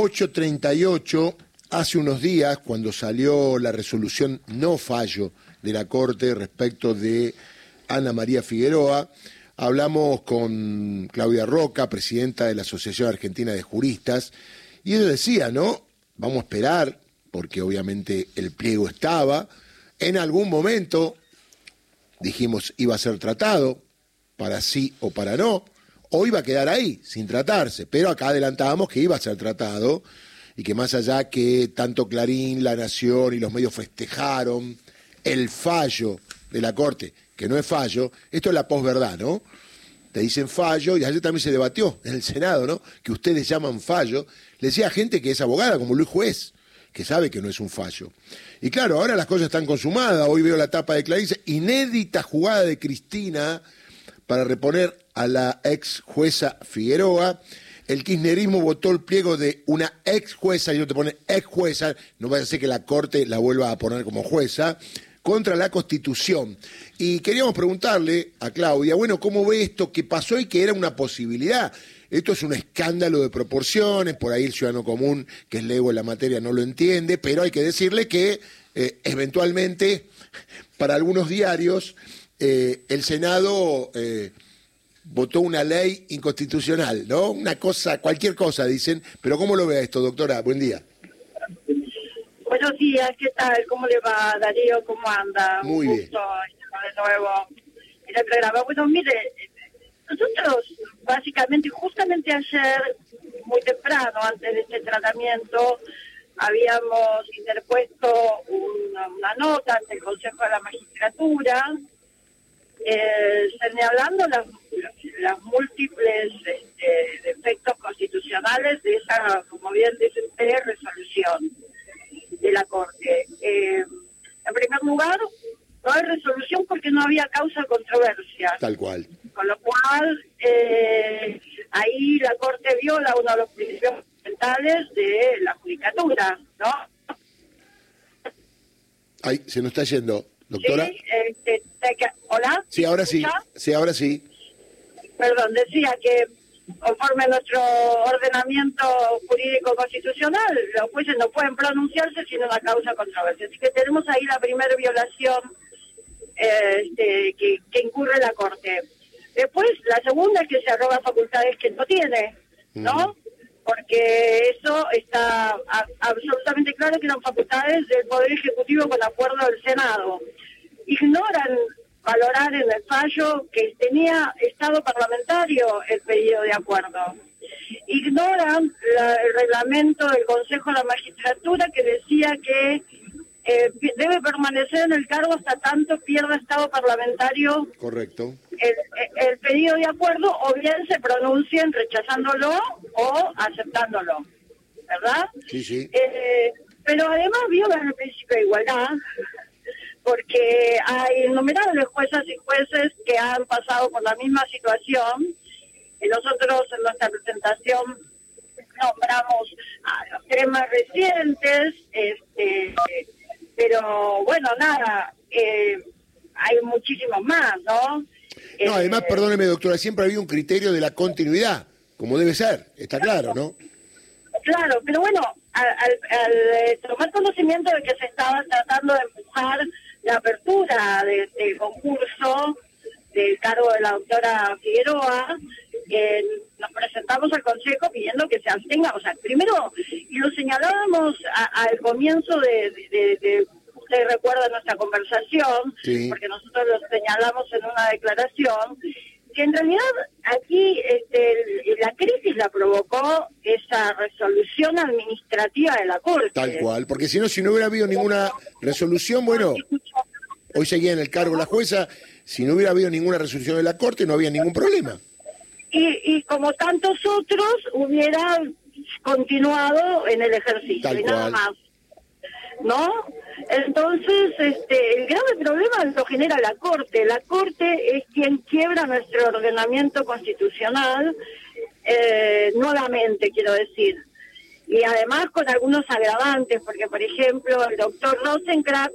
8.38, hace unos días, cuando salió la resolución no fallo de la Corte respecto de Ana María Figueroa, hablamos con Claudia Roca, presidenta de la Asociación Argentina de Juristas, y ella decía, ¿no? Vamos a esperar, porque obviamente el pliego estaba, en algún momento dijimos iba a ser tratado, para sí o para no, o iba a quedar ahí, sin tratarse, pero acá adelantábamos que iba a ser tratado y que más allá que tanto Clarín, La Nación y los medios festejaron el fallo de la Corte, que no es fallo, esto es la posverdad, ¿no? Te dicen fallo, y ayer también se debatió en el Senado, ¿no? Que ustedes llaman fallo. Le decía a gente que es abogada, como Luis Juez, que sabe que no es un fallo. Y claro, ahora las cosas están consumadas. Hoy veo la tapa de Clarice, inédita jugada de Cristina para reponer a la ex jueza Figueroa. El kirchnerismo votó el pliego de una ex jueza, y no te pone ex jueza, no vaya a ser que la Corte la vuelva a poner como jueza, contra la Constitución. Y queríamos preguntarle a Claudia, bueno, ¿cómo ve esto que pasó y que era una posibilidad? Esto es un escándalo de proporciones, por ahí el ciudadano común, que es lego en la materia, no lo entiende, pero hay que decirle que eh, eventualmente, para algunos diarios, eh, el Senado eh, votó una ley inconstitucional, ¿no? Una cosa, cualquier cosa, dicen. Pero ¿cómo lo ve esto, doctora? Buen día. Buenos días, ¿qué tal? ¿Cómo le va, Darío? ¿Cómo anda? Muy Un bien. gusto estar de nuevo en el programa. Bueno, mire, nosotros básicamente, justamente ayer, muy temprano, antes de este tratamiento, habíamos interpuesto una, una nota ante el Consejo de la Magistratura, eh, señalando las, las múltiples este, defectos constitucionales de esa, como bien dice usted, resolución de la Corte. Eh, en primer lugar, no hay resolución porque no había causa de controversia, Tal cual. con lo cual eh, ahí la Corte viola uno de los principios fundamentales de la judicatura, ¿no? Ay, se nos está yendo, doctora. Sí, este, ¿Hola? Sí, ahora sí. Sí, ahora sí. perdón, decía que conforme a nuestro ordenamiento jurídico constitucional, los jueces no pueden pronunciarse sin una causa controversia. Así que tenemos ahí la primera violación eh, este, que, que incurre la Corte. Después, la segunda es que se arroga facultades que no tiene, ¿no? Porque eso está a- absolutamente claro que eran facultades del Poder Ejecutivo con acuerdo del Senado. Ignoran valorar en el fallo que tenía Estado parlamentario el pedido de acuerdo. Ignoran la- el reglamento del Consejo de la Magistratura que decía que eh, debe permanecer en el cargo hasta tanto pierda Estado parlamentario Correcto. el pedido de acuerdo o bien se pronuncien rechazándolo o aceptándolo, ¿verdad? Sí, sí. Eh, pero además violan el principio de igualdad, porque hay innumerables juezas y jueces que han pasado por la misma situación. Y nosotros en nuestra presentación nombramos a los tres más recientes, este, pero bueno, nada, eh, hay muchísimos más, ¿no? No, además, Eh, perdóneme, doctora, siempre había un criterio de la continuidad, como debe ser, está claro, ¿no? Claro, pero bueno, al, al- al, tomar conocimiento de que se estaba tratando de empujar la apertura de este concurso del cargo de la doctora Figueroa, eh, nos presentamos al Consejo pidiendo que se abstenga. O sea, primero, y lo señalábamos a- al comienzo de, de- de- usted recuerda nuestra conversación, Sí. porque nosotros lo señalamos en una declaración, que en realidad aquí este, la crisis la provocó esa resolución administrativa de la Corte. Tal cual, porque si no, si no hubiera habido ninguna resolución, bueno, hoy seguía en el cargo la jueza, si no hubiera habido ninguna resolución de la Corte, no había ningún problema. Y, y como tantos otros, hubiera continuado en el ejercicio Tal y nada cual. más. ¿No? Entonces, este, el grave problema lo genera la Corte. La Corte es quien quiebra nuestro ordenamiento constitucional, eh, nuevamente, quiero decir. Y además con algunos agravantes, porque, por ejemplo, el doctor Rosencraft,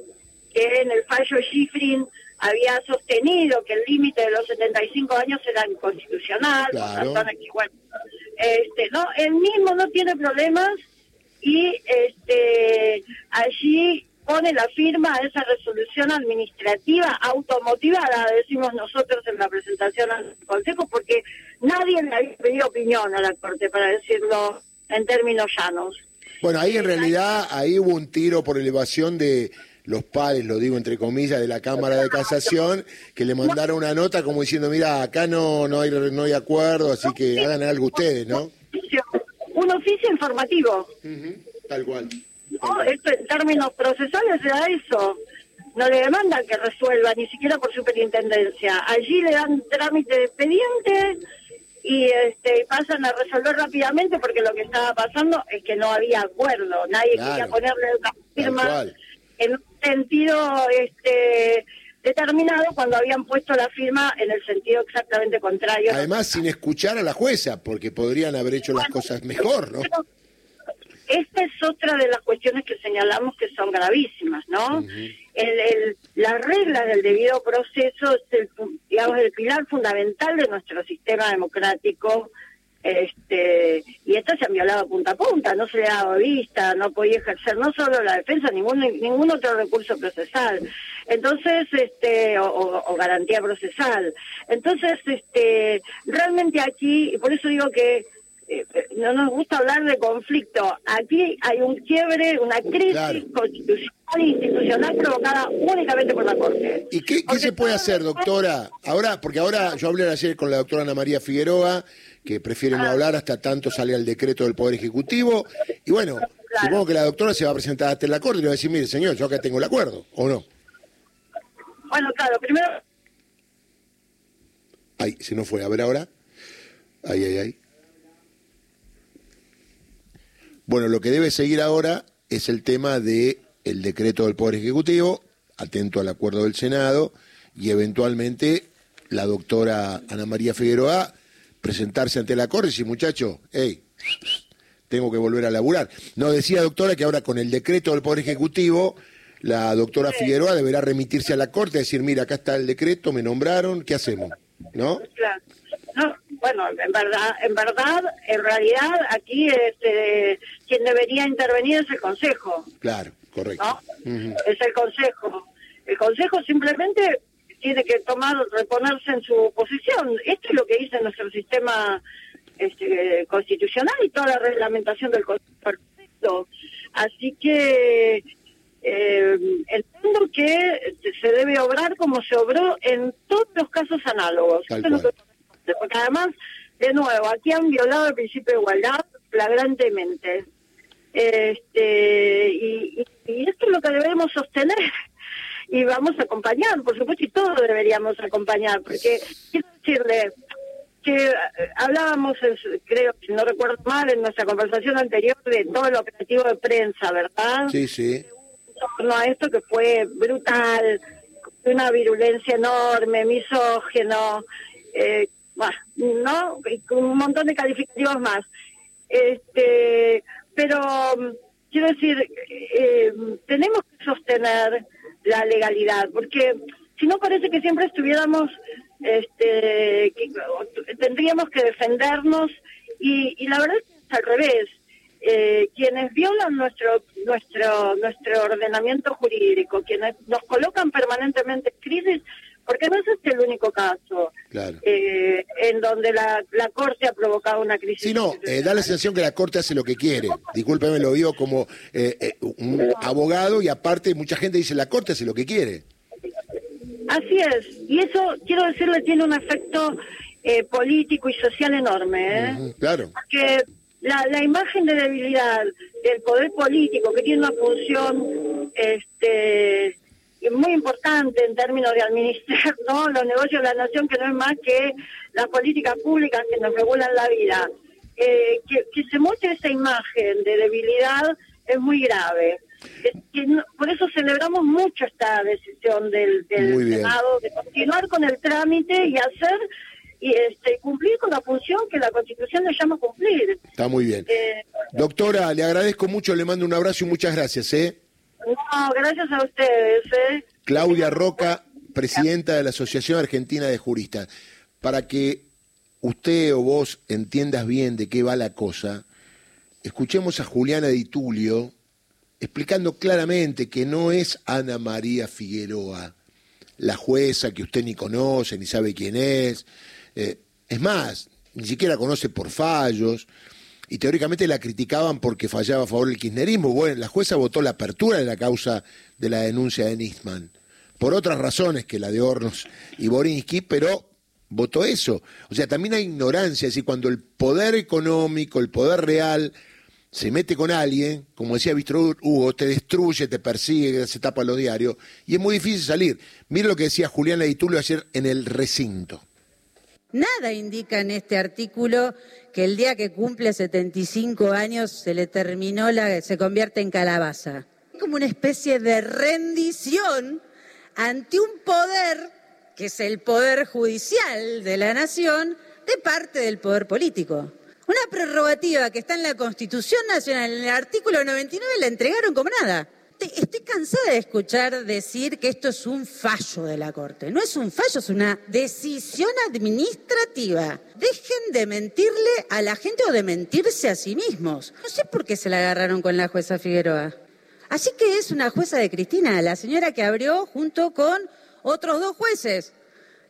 que en el fallo Schifrin había sostenido que el límite de los 75 años era inconstitucional, Claro. bueno, este, no, él mismo no tiene problemas y este allí pone la firma a esa resolución administrativa automotivada, decimos nosotros en la presentación al Consejo, porque nadie le había pedido opinión a la Corte, para decirlo en términos llanos. Bueno, ahí en realidad, ahí hubo un tiro por elevación de los padres, lo digo entre comillas, de la Cámara de Casación, que le mandaron una nota como diciendo, mira, acá no, no, hay, no hay acuerdo, así que hagan algo ustedes, ¿no? Un oficio informativo. tal cual. No, esto en términos procesales se da eso. No le demandan que resuelva, ni siquiera por superintendencia. Allí le dan trámite de expediente y este, pasan a resolver rápidamente porque lo que estaba pasando es que no había acuerdo. Nadie quería ponerle una firma en un sentido este, determinado cuando habían puesto la firma en el sentido exactamente contrario. Además, sin escuchar a la jueza, porque podrían haber hecho las cosas mejor, ¿no? esta es otra de las cuestiones que señalamos que son gravísimas, ¿no? el, el, la regla del debido proceso es el, digamos, el pilar fundamental de nuestro sistema democrático, este y esto se han violado a punta a punta, no se le dado vista, no podía ejercer no solo la defensa, ningún ningún otro recurso procesal. Entonces, este o, o garantía procesal. Entonces, este realmente aquí, y por eso digo que no nos gusta hablar de conflicto. Aquí hay un quiebre, una crisis constitucional e institucional provocada únicamente por la Corte. ¿Y qué, se puede hacer, doctora? Ahora, porque ahora yo hablé ayer con la doctora Ana María Figueroa, que prefiere no ah. hablar hasta tanto sale el decreto del Poder Ejecutivo. Y bueno, supongo que la doctora se va a presentar ante la Corte y le va a decir, mire, señor, yo acá tengo el acuerdo, ¿o no? Bueno, claro, primero... Ay, se nos fue. A ver ahora. Ay, ay, ay. Bueno, lo que debe seguir ahora es el tema de el decreto del Poder Ejecutivo, atento al acuerdo del Senado, y eventualmente la doctora Ana María Figueroa presentarse ante la Corte y decir, muchacho, hey, tengo que volver a laburar. No, decía doctora que ahora con el decreto del Poder Ejecutivo, la doctora Figueroa deberá remitirse a la Corte y decir, mira, acá está el decreto, me nombraron, ¿qué hacemos? ¿No? Claro. No, bueno, en verdad, en verdad, en realidad aquí este, quien debería intervenir es el Consejo. Claro, correcto. Es el Consejo. El Consejo simplemente tiene que tomar, reponerse en su posición. Esto es lo que dice nuestro sistema este, constitucional y toda la reglamentación del Consejo. Así que eh, entiendo que se debe obrar como se obró en todos los casos análogos porque además, de nuevo, aquí han violado el principio de igualdad flagrantemente. Este, y, esto es lo que debemos sostener y vamos a acompañar, por supuesto, y todos deberíamos acompañar, porque quiero decirle que eh, hablábamos, creo, si no recuerdo mal, en nuestra conversación anterior de todo el operativo de prensa, ¿verdad? Sí, sí. En torno a esto que fue brutal, una virulencia enorme, misógeno, eh, ¿no? Un montón de calificativos más. Este, pero quiero decir, eh, tenemos que sostener la legalidad, porque si no parece que siempre estuviéramos, este, tendríamos que defendernos y, y la verdad es que es al revés. Eh, quienes violan nuestro nuestro nuestro ordenamiento jurídico, quienes nos colocan permanentemente en crisis, porque no es este el único caso eh, en donde la, la, Corte ha provocado una crisis. Sí, no, eh, da la sensación que la Corte hace lo que quiere. Discúlpeme, lo digo como eh, un abogado y aparte mucha gente dice la Corte hace lo que quiere. Así es, y eso, quiero decirle, tiene un efecto político y social enorme. claro. Porque la, la imagen de debilidad del poder político, que tiene una función este muy importante en términos de administrar ¿no? los negocios de la nación, que no es más que las políticas públicas que nos regulan la vida. Eh, que, se muestre esa imagen de debilidad es muy grave. por eso celebramos mucho esta decisión del, Senado de continuar con el trámite y hacer y este, cumplir con la función que la Constitución le llama cumplir. Está muy bien. Eh, Doctora, le agradezco mucho, le mando un abrazo y muchas gracias. ¿eh? No, gracias a ustedes. ¿eh? Claudia Roca, presidenta de la Asociación Argentina de Juristas. Para que usted o vos entiendas bien de qué va la cosa, escuchemos a Juliana Di Tulio explicando claramente que no es Ana María Figueroa, la jueza que usted ni conoce, ni sabe quién es. Eh, es más, ni siquiera conoce por fallos. Y teóricamente la criticaban porque fallaba a favor del kirchnerismo. Bueno, la jueza votó la apertura de la causa de la denuncia de Nisman. Por otras razones que la de Hornos y Borinsky, pero votó eso. O sea, también hay ignorancia. Es decir, cuando el poder económico, el poder real, se mete con alguien, como decía Víctor Hugo, te destruye, te persigue, se tapa los diarios, y es muy difícil salir. Mire lo que decía Julián Leitulio ayer en el recinto. Nada indica en este artículo que el día que cumple 75 años se le terminó la, se convierte en calabaza. Como una especie de rendición ante un poder que es el poder judicial de la nación de parte del poder político. Una prerrogativa que está en la Constitución Nacional, en el artículo 99, la entregaron como nada. Estoy cansada de escuchar decir que esto es un fallo de la Corte. No es un fallo, es una decisión administrativa. Dejen de mentirle a la gente o de mentirse a sí mismos. No sé por qué se la agarraron con la jueza Figueroa. Así que es una jueza de Cristina, la señora que abrió junto con otros dos jueces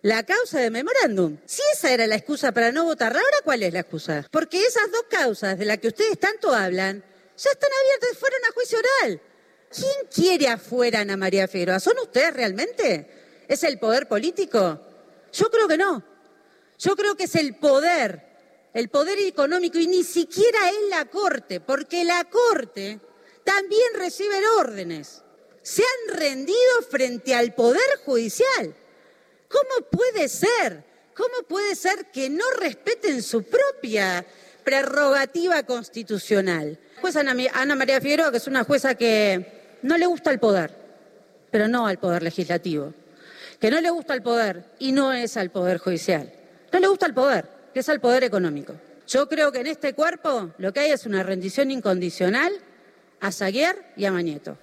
la causa de memorándum. Si esa era la excusa para no votar, ¿ahora cuál es la excusa? Porque esas dos causas de las que ustedes tanto hablan ya están abiertas, fueron a juicio oral. ¿Quién quiere afuera Ana María Figueroa? ¿Son ustedes realmente? ¿Es el poder político? Yo creo que no. Yo creo que es el poder, el poder económico y ni siquiera es la Corte, porque la Corte también recibe órdenes. Se han rendido frente al Poder Judicial. ¿Cómo puede ser? ¿Cómo puede ser que no respeten su propia prerrogativa constitucional? Ana María Figueroa, que es una jueza que no le gusta el poder, pero no al poder legislativo, que no le gusta el poder y no es al poder judicial, no le gusta el poder, que es al poder económico. Yo creo que en este cuerpo lo que hay es una rendición incondicional a Zaguer y a Mañeto.